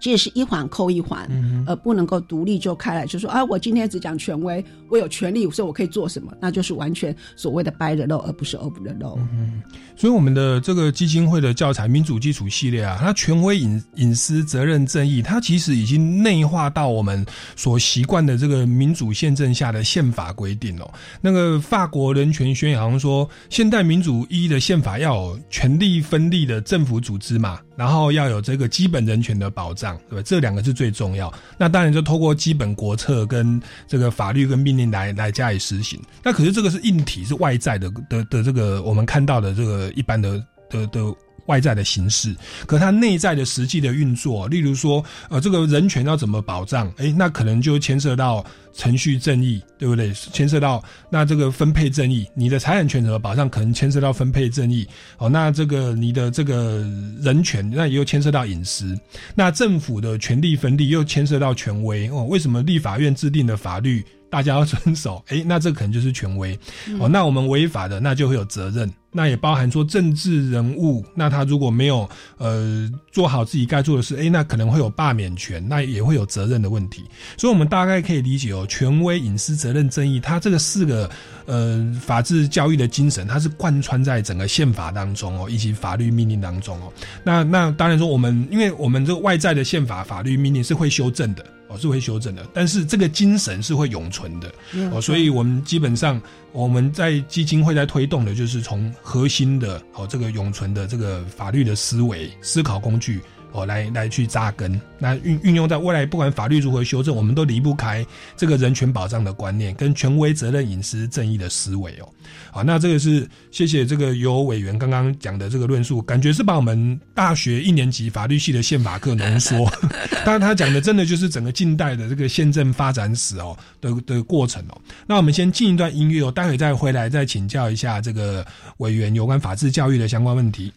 其其实是一环扣一环，而不能够独立就开来，就说啊，我今天只讲权威，我有权利，所以我可以做什么，那就是完全所谓的 by the law，而不是 over the law。嗯，所以我们的这个基金会的教材民主基础系列啊，它权威隐隐私责任正义，它其实已经内化到我们所习惯的这个民主宪政下的宪法规定哦。那个法国人权宣言好像说，现代民主一的宪法要有权力分立的政府组织嘛。然后要有这个基本人权的保障，对吧？这两个是最重要。那当然就透过基本国策跟这个法律跟命令来来加以实行。那可是这个是硬体，是外在的的的这个我们看到的这个一般的的的。外在的形式，可它内在的实际的运作，例如说，呃，这个人权要怎么保障？诶，那可能就牵涉到程序正义，对不对？牵涉到那这个分配正义，你的财产权怎么保障？可能牵涉到分配正义。哦，那这个你的这个人权，那也又牵涉到隐私。那政府的权力分立又牵涉到权威。哦，为什么立法院制定的法律大家要遵守？诶，那这可能就是权威。哦，那我们违法的，那就会有责任。那也包含说政治人物，那他如果没有呃做好自己该做的事，哎，那可能会有罢免权，那也会有责任的问题。所以，我们大概可以理解哦，权威、隐私、责任、正义，它这个四个呃法治教育的精神，它是贯穿在整个宪法当中哦，以及法律命令当中哦。那那当然说，我们因为我们这个外在的宪法、法律命令是会修正的。是会修正的，但是这个精神是会永存的哦，所以我们基本上我们在基金会在推动的就是从核心的哦这个永存的这个法律的思维思考工具。哦，来来去扎根，那运运用在未来，不管法律如何修正，我们都离不开这个人权保障的观念，跟权威、责任、隐私、正义的思维哦。好，那这个是谢谢这个有委员刚刚讲的这个论述，感觉是把我们大学一年级法律系的宪法课浓缩，当然他讲的真的就是整个近代的这个宪政发展史哦的的过程哦。那我们先进一段音乐哦，待会再回来再请教一下这个委员有关法治教育的相关问题。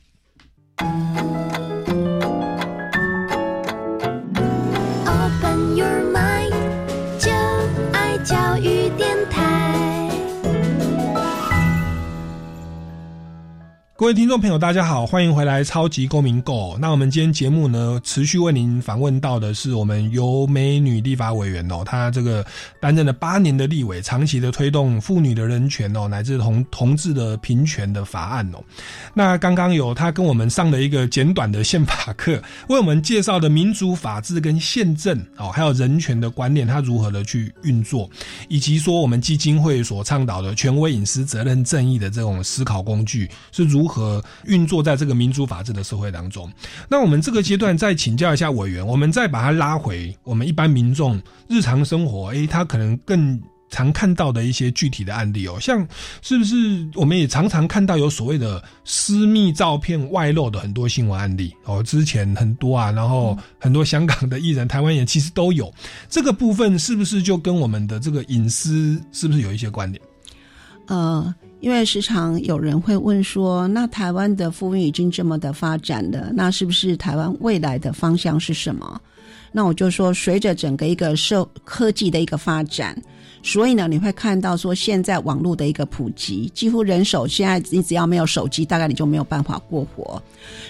各位听众朋友，大家好，欢迎回来《超级公民购》。那我们今天节目呢，持续为您访问到的是我们由美女立法委员哦，她这个担任了八年的立委，长期的推动妇女的人权哦，乃至同同志的平权的法案哦。那刚刚有她跟我们上了一个简短的宪法课，为我们介绍的民主、法治跟宪政哦，还有人权的观念，它如何的去运作，以及说我们基金会所倡导的权威、隐私、责任、正义的这种思考工具是如。如何运作在这个民主法治的社会当中？那我们这个阶段再请教一下委员，我们再把它拉回我们一般民众日常生活，诶，他可能更常看到的一些具体的案例哦，像是不是我们也常常看到有所谓的私密照片外露的很多新闻案例哦，之前很多啊，然后很多香港的艺人、台湾人其实都有这个部分，是不是就跟我们的这个隐私是不是有一些关联？呃。因为时常有人会问说，那台湾的富裕已经这么的发展了，那是不是台湾未来的方向是什么？那我就说，随着整个一个社科技的一个发展。所以呢，你会看到说，现在网络的一个普及，几乎人手现在你只要没有手机，大概你就没有办法过活。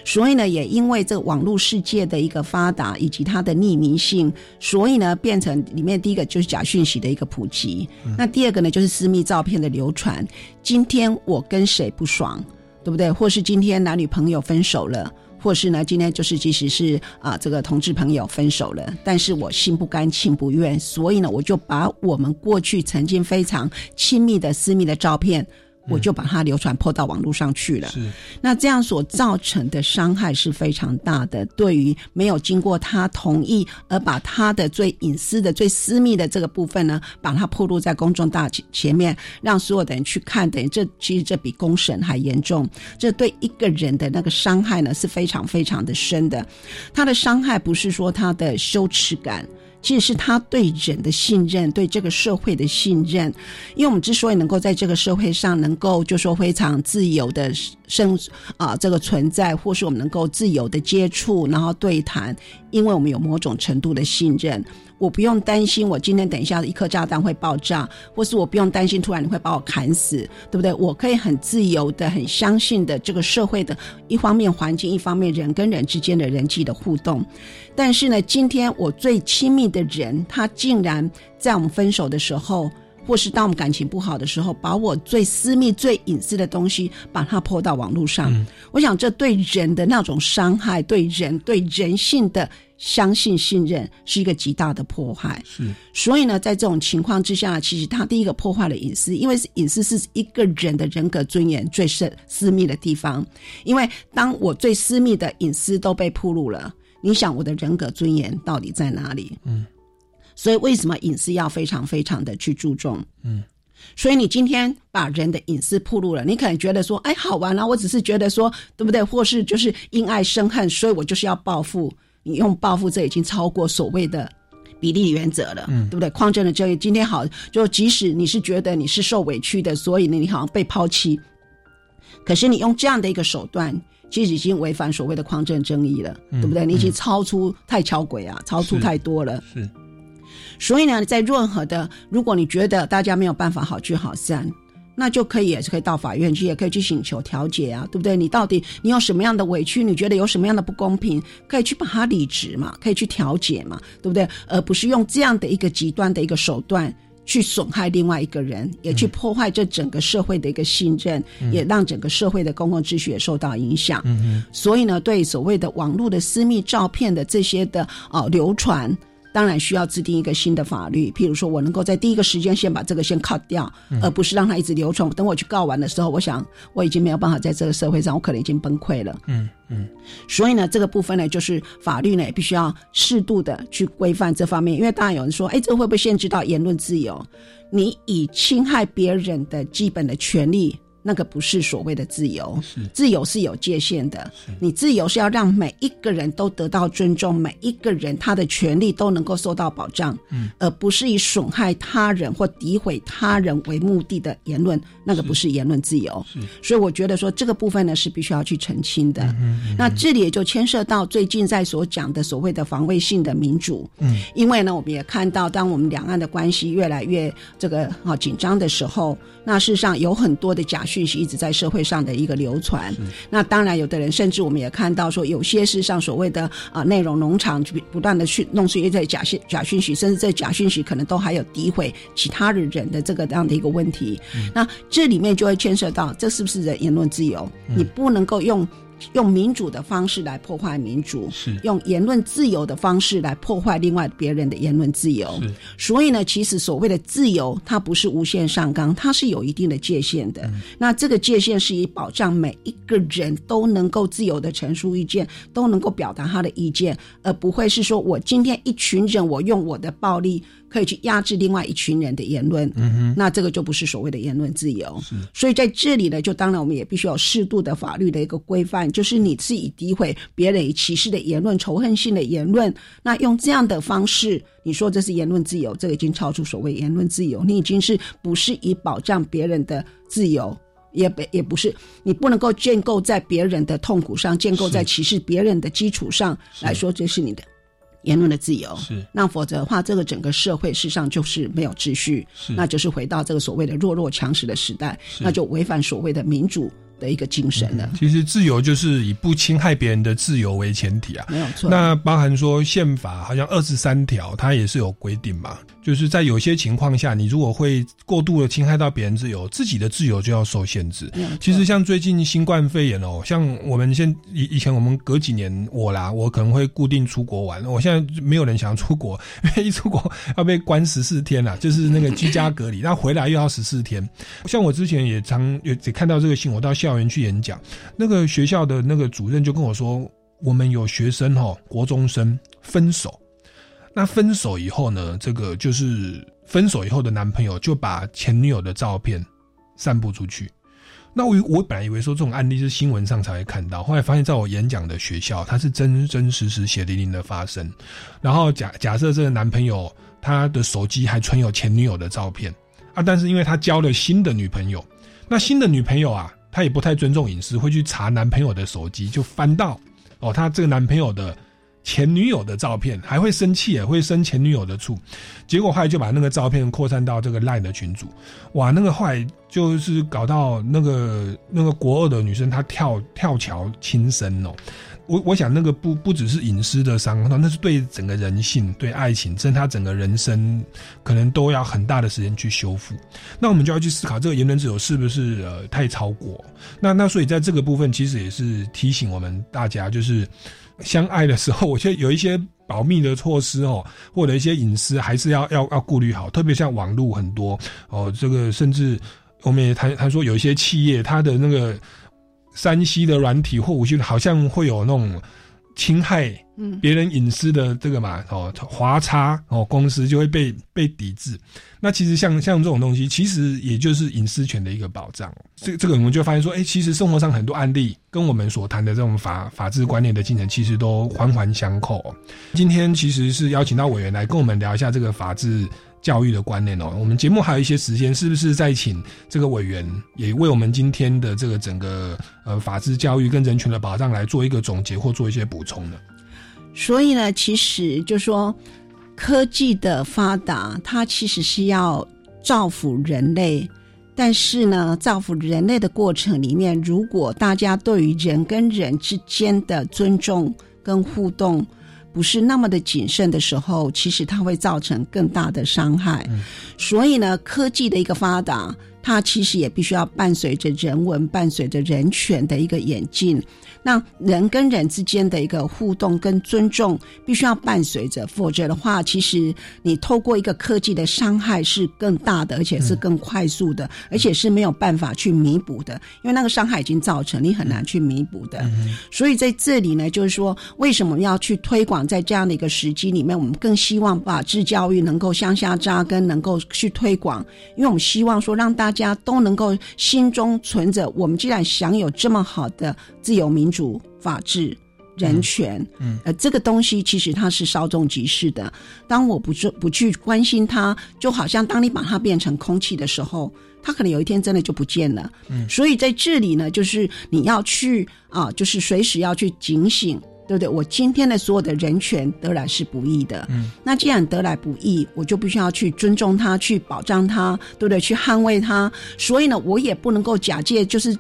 所以呢，也因为这个网络世界的一个发达以及它的匿名性，所以呢，变成里面第一个就是假讯息的一个普及。那第二个呢，就是私密照片的流传。今天我跟谁不爽，对不对？或是今天男女朋友分手了。或是呢，今天就是即使是啊，这个同志朋友分手了，但是我心不甘情不愿，所以呢，我就把我们过去曾经非常亲密的私密的照片。我就把它流传破到网络上去了。是，那这样所造成的伤害是非常大的。对于没有经过他同意而把他的最隐私的、最私密的这个部分呢，把它暴露在公众大前面，让所有的人去看，等于这其实这比公审还严重。这对一个人的那个伤害呢是非常非常的深的。他的伤害不是说他的羞耻感。其实是他对人的信任，对这个社会的信任。因为我们之所以能够在这个社会上能够就说非常自由的生啊这个存在，或是我们能够自由的接触，然后对谈，因为我们有某种程度的信任。我不用担心，我今天等一下一颗炸弹会爆炸，或是我不用担心突然你会把我砍死，对不对？我可以很自由的、很相信的这个社会的一方面环境，一方面人跟人之间的人际的互动。但是呢，今天我最亲密的人，他竟然在我们分手的时候。或是当我们感情不好的时候，把我最私密、最隐私的东西，把它泼到网络上，我想这对人的那种伤害，对人对人性的相信、信任，是一个极大的破坏。是，所以呢，在这种情况之下，其实他第一个破坏了隐私，因为隐私是一个人的人格尊严最深私密的地方。因为当我最私密的隐私都被暴露了，你想我的人格尊严到底在哪里？嗯。所以，为什么隐私要非常非常的去注重？嗯，所以你今天把人的隐私暴露了，你可能觉得说，哎，好玩啊！我只是觉得说，对不对？或是就是因爱生恨，所以我就是要报复。你用报复，这已经超过所谓的比例原则了，嗯，对不对？匡正的正义，今天好，就即使你是觉得你是受委屈的，所以呢，你好像被抛弃，可是你用这样的一个手段，其实已经违反所谓的匡正正义了，对不对？你已经超出太巧轨啊，超出太多了，是。所以呢，在任何的，如果你觉得大家没有办法好聚好散，那就可以也是可以到法院去，也可以去请求调解啊，对不对？你到底你有什么样的委屈？你觉得有什么样的不公平？可以去把它理直嘛，可以去调解嘛，对不对？而不是用这样的一个极端的一个手段去损害另外一个人，也去破坏这整个社会的一个信任，也让整个社会的公共秩序也受到影响。嗯所以呢，对所谓的网络的私密照片的这些的啊流传。当然需要制定一个新的法律，譬如说我能够在第一个时间先把这个先 cut 掉，而不是让它一直流传。等我去告完的时候，我想我已经没有办法在这个社会上，我可能已经崩溃了。嗯嗯。所以呢，这个部分呢，就是法律呢也必须要适度的去规范这方面。因为当然有人说，哎，这会不会限制到言论自由？你以侵害别人的基本的权利。那个不是所谓的自由，自由是有界限的。你自由是要让每一个人都得到尊重，每一个人他的权利都能够受到保障，嗯，而不是以损害他人或诋毁他人为目的的言论，那个不是言论自由。所以我觉得说这个部分呢是必须要去澄清的。那这里也就牵涉到最近在所讲的所谓的防卫性的民主，嗯，因为呢我们也看到，当我们两岸的关系越来越这个啊紧张的时候，那事实上有很多的假讯。讯息一直在社会上的一个流传。那当然，有的人甚至我们也看到说，有些是上所谓的啊内容农场，不不断的去弄出一些假讯假讯息，甚至这假讯息可能都还有诋毁其他的人的这个这样的一个问题。那这里面就会牵涉到，这是不是人言论自由？你不能够用。用民主的方式来破坏民主，是用言论自由的方式来破坏另外别人的言论自由。所以呢，其实所谓的自由，它不是无限上纲，它是有一定的界限的。那这个界限是以保障每一个人都能够自由的陈述意见，都能够表达他的意见，而不会是说我今天一群人，我用我的暴力。可以去压制另外一群人的言论，嗯哼，那这个就不是所谓的言论自由。是，所以在这里呢，就当然我们也必须有适度的法律的一个规范，就是你自己诋毁别人、以歧视的言论、仇恨性的言论，那用这样的方式，你说这是言论自由，这个已经超出所谓言论自由，你已经是不是以保障别人的自由，也不也不是你不能够建构在别人的痛苦上，建构在歧视别人的基础上来说，这是你的。言论的自由是，那否则的话，这个整个社会事实上就是没有秩序，是，那就是回到这个所谓的弱肉强食的时代，那就违反所谓的民主。的一个精神了。其实自由就是以不侵害别人的自由为前提啊，没有错。那包含说宪法好像二十三条，它也是有规定嘛，就是在有些情况下，你如果会过度的侵害到别人自由，自己的自由就要受限制。其实像最近新冠肺炎哦，像我们现以以前我们隔几年我啦，我可能会固定出国玩，我现在没有人想要出国，因为一出国要被关十四天了，就是那个居家隔离，那回来又要十四天。像我之前也常也也看到这个新闻，我到校园去演讲，那个学校的那个主任就跟我说，我们有学生哈，国中生分手，那分手以后呢，这个就是分手以后的男朋友就把前女友的照片散布出去。那我我本来以为说这种案例是新闻上才会看到，后来发现在我演讲的学校，它是真真实实血淋淋的发生。然后假假设这个男朋友他的手机还存有前女友的照片啊，但是因为他交了新的女朋友，那新的女朋友啊。她也不太尊重隐私，会去查男朋友的手机，就翻到哦，他这个男朋友的前女友的照片，还会生气，也会生前女友的醋。结果后来就把那个照片扩散到这个赖的群组，哇，那个后来就是搞到那个那个国二的女生她跳跳桥轻生哦。我我想那个不不只是隐私的伤，那是对整个人性、对爱情，甚至他整个人生，可能都要很大的时间去修复。那我们就要去思考，这个言论自由是不是呃太超过？那那所以在这个部分，其实也是提醒我们大家，就是相爱的时候，我觉得有一些保密的措施哦，或者一些隐私，还是要要要顾虑好。特别像网络很多哦，这个甚至我们也谈谈说，有一些企业它的那个。山西的软体或武器好像会有那种侵害别人隐私的这个嘛哦，华差哦公司就会被被抵制。那其实像像这种东西，其实也就是隐私权的一个保障。这这个我们就发现说，哎，其实生活上很多案例跟我们所谈的这种法法治观念的进程，其实都环环相扣。今天其实是邀请到委员来跟我们聊一下这个法治。教育的观念哦，我们节目还有一些时间，是不是再请这个委员也为我们今天的这个整个呃法治教育跟人权的保障来做一个总结或做一些补充呢？所以呢，其实就说科技的发达，它其实是要造福人类，但是呢，造福人类的过程里面，如果大家对于人跟人之间的尊重跟互动，不是那么的谨慎的时候，其实它会造成更大的伤害。所以呢，科技的一个发达，它其实也必须要伴随着人文、伴随着人权的一个演进。那人跟人之间的一个互动跟尊重，必须要伴随着，否则的话，其实你透过一个科技的伤害是更大的，而且是更快速的，而且是没有办法去弥补的，因为那个伤害已经造成，你很难去弥补的。所以在这里呢，就是说，为什么要去推广？在这样的一个时机里面，我们更希望把智教育能够向下扎根，能够去推广，因为我们希望说，让大家都能够心中存着，我们既然享有这么好的自由民主。主法治人权，嗯，呃，这个东西其实它是稍纵即逝的。当我不做不去关心它，就好像当你把它变成空气的时候，它可能有一天真的就不见了。嗯，所以在这里呢，就是你要去啊，就是随时要去警醒。对不对？我今天的所有的人权得来是不易的，嗯，那既然得来不易，我就必须要去尊重它，去保障它，对不对？去捍卫它。所以呢，我也不能够假借就是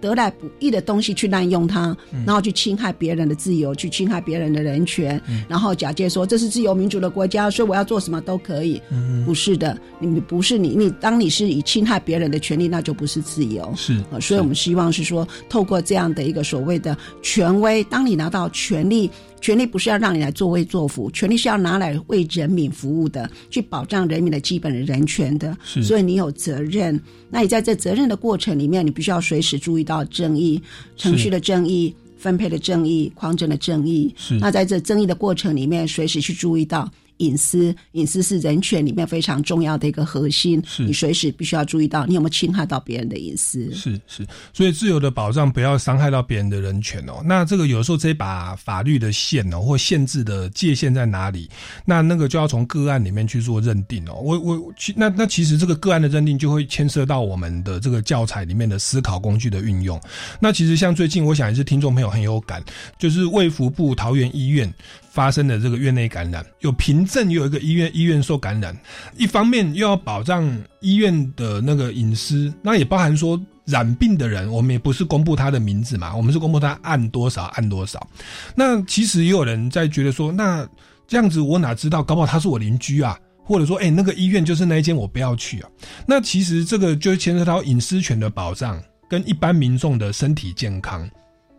得来不易的东西去滥用它，然后去侵害别人的自由，去侵害别人的人权，然后假借说这是自由民主的国家，所以我要做什么都可以。嗯，不是的，你不是你你当你是以侵害别人的权利，那就不是自由。是啊，所以我们希望是说，透过这样的一个所谓的权威，当你拿到权力，权力不是要让你来作威作福，权力是要拿来为人民服务的，去保障人民的基本的人权的。所以你有责任。那你在这责任的过程里面，你必须要随时注意到正义、程序的正义、分配的正义、匡正的正义。那在这正义的过程里面，随时去注意到。隐私，隐私是人权里面非常重要的一个核心。是你随时必须要注意到，你有没有侵害到别人的隐私。是是，所以自由的保障不要伤害到别人的人权哦。那这个有时候这把法律的线哦，或限制的界限在哪里？那那个就要从个案里面去做认定哦。我我其那那其实这个个案的认定就会牵涉到我们的这个教材里面的思考工具的运用。那其实像最近，我想也是听众朋友很有感，就是卫福部桃园医院。发生的这个院内感染，有凭证又有一个医院医院受感染，一方面又要保障医院的那个隐私，那也包含说染病的人，我们也不是公布他的名字嘛，我们是公布他按多少按多少。那其实也有人在觉得说，那这样子我哪知道，搞不好他是我邻居啊，或者说，哎，那个医院就是那一间，我不要去啊。那其实这个就牵涉到隐私权的保障跟一般民众的身体健康。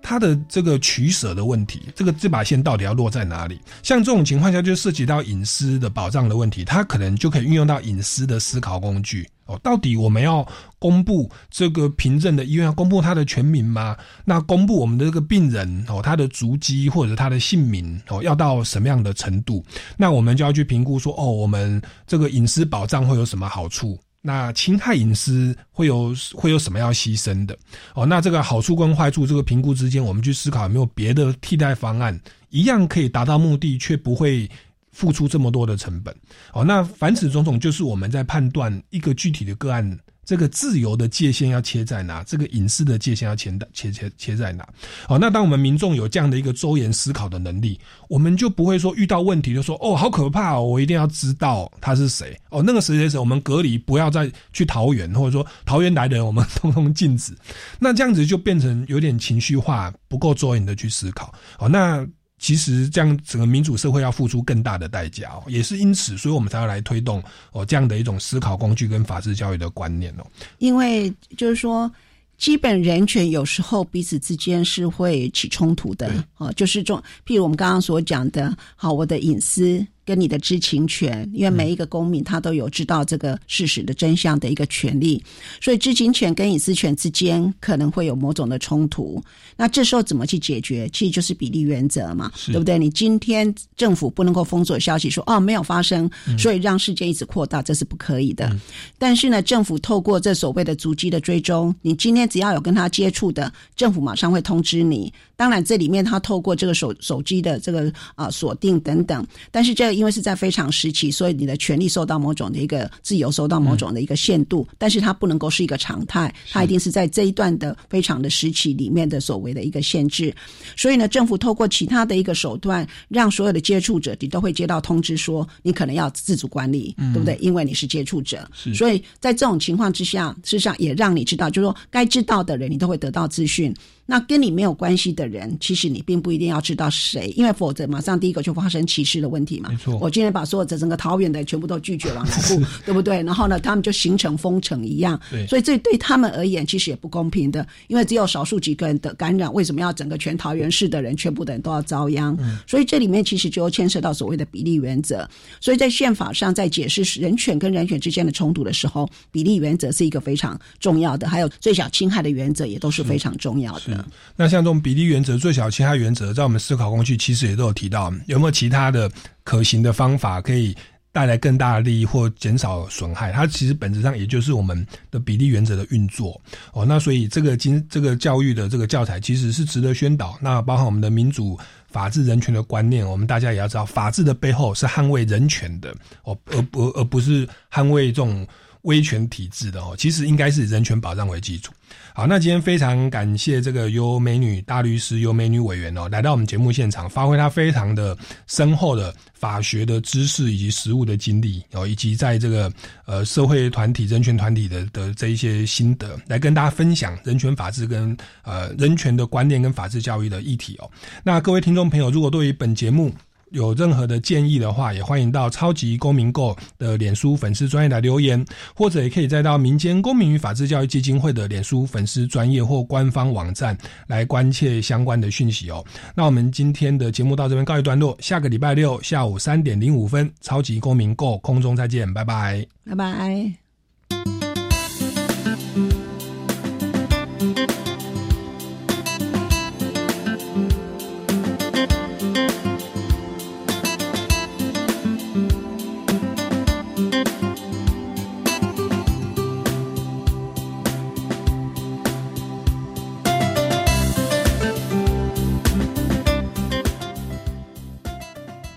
它的这个取舍的问题，这个这把线到底要落在哪里？像这种情况下，就涉及到隐私的保障的问题，它可能就可以运用到隐私的思考工具哦。到底我们要公布这个凭证的医院要公布他的全名吗？那公布我们的这个病人哦，他的足迹或者他的姓名哦，要到什么样的程度？那我们就要去评估说，哦，我们这个隐私保障会有什么好处？那侵害隐私会有会有什么要牺牲的？哦，那这个好处跟坏处这个评估之间，我们去思考有没有别的替代方案，一样可以达到目的，却不会付出这么多的成本。哦，那凡此种种，就是我们在判断一个具体的个案。这个自由的界限要切在哪？这个隐私的界限要切切切切在哪？好，那当我们民众有这样的一个周延思考的能力，我们就不会说遇到问题就说哦，好可怕哦，我一定要知道他是谁哦，那个谁谁谁，我们隔离，不要再去桃园，或者说桃园来的人我们通通禁止。那这样子就变成有点情绪化，不够周延的去思考。哦，那。其实这样整个民主社会要付出更大的代价哦，也是因此，所以我们才要来推动哦这样的一种思考工具跟法治教育的观念哦。因为就是说，基本人权有时候彼此之间是会起冲突的哦，就是这种，譬如我们刚刚所讲的，好，我的隐私。跟你的知情权，因为每一个公民他都有知道这个事实的真相的一个权利，所以知情权跟隐私权之间可能会有某种的冲突。那这时候怎么去解决？其实就是比例原则嘛，对不对？你今天政府不能够封锁消息说哦没有发生，所以让事件一直扩大，这是不可以的。但是呢，政府透过这所谓的足迹的追踪，你今天只要有跟他接触的，政府马上会通知你。当然，这里面它透过这个手手机的这个啊锁定等等，但是这因为是在非常时期，所以你的权利受到某种的一个自由受到某种的一个限度，但是它不能够是一个常态，它一定是在这一段的非常的时期里面的所谓的一个限制。所以呢，政府透过其他的一个手段，让所有的接触者你都会接到通知说你可能要自主管理，对不对？因为你是接触者，所以在这种情况之下，事实上也让你知道，就是说该知道的人你都会得到资讯。那跟你没有关系的人，其实你并不一定要知道谁，因为否则马上第一个就发生歧视的问题嘛。没错，我今天把所有的整个桃园的全部都拒绝往来户，对不对？然后呢，他们就形成封城一样。对，所以这对他们而言其实也不公平的，因为只有少数几个人的感染，为什么要整个全桃园市的人全部的人都要遭殃？嗯，所以这里面其实就牵涉到所谓的比例原则。所以在宪法上，在解释人权跟人权之间的冲突的时候，比例原则是一个非常重要的，还有最小侵害的原则也都是非常重要的。那像这种比例原则、最小侵害原则，在我们思考工具其实也都有提到，有没有其他的可行的方法可以带来更大的利益或减少损害？它其实本质上也就是我们的比例原则的运作哦。那所以这个经这个教育的这个教材其实是值得宣导。那包含我们的民主法治人权的观念，我们大家也要知道，法治的背后是捍卫人权的哦，而不而不是捍卫这种威权体制的哦。其实应该是人权保障为基础。好，那今天非常感谢这个由美女大律师、由美女委员哦来到我们节目现场，发挥她非常的深厚的法学的知识以及实务的经历哦，以及在这个呃社会团体、人权团体的的这一些心得，来跟大家分享人权法治跟呃人权的观念跟法治教育的议题哦。那各位听众朋友，如果对于本节目，有任何的建议的话，也欢迎到超级公民购的脸书粉丝专业来留言，或者也可以再到民间公民与法治教育基金会的脸书粉丝专业或官方网站来关切相关的讯息哦。那我们今天的节目到这边告一段落，下个礼拜六下午三点零五分，超级公民购空中再见，拜拜，拜拜。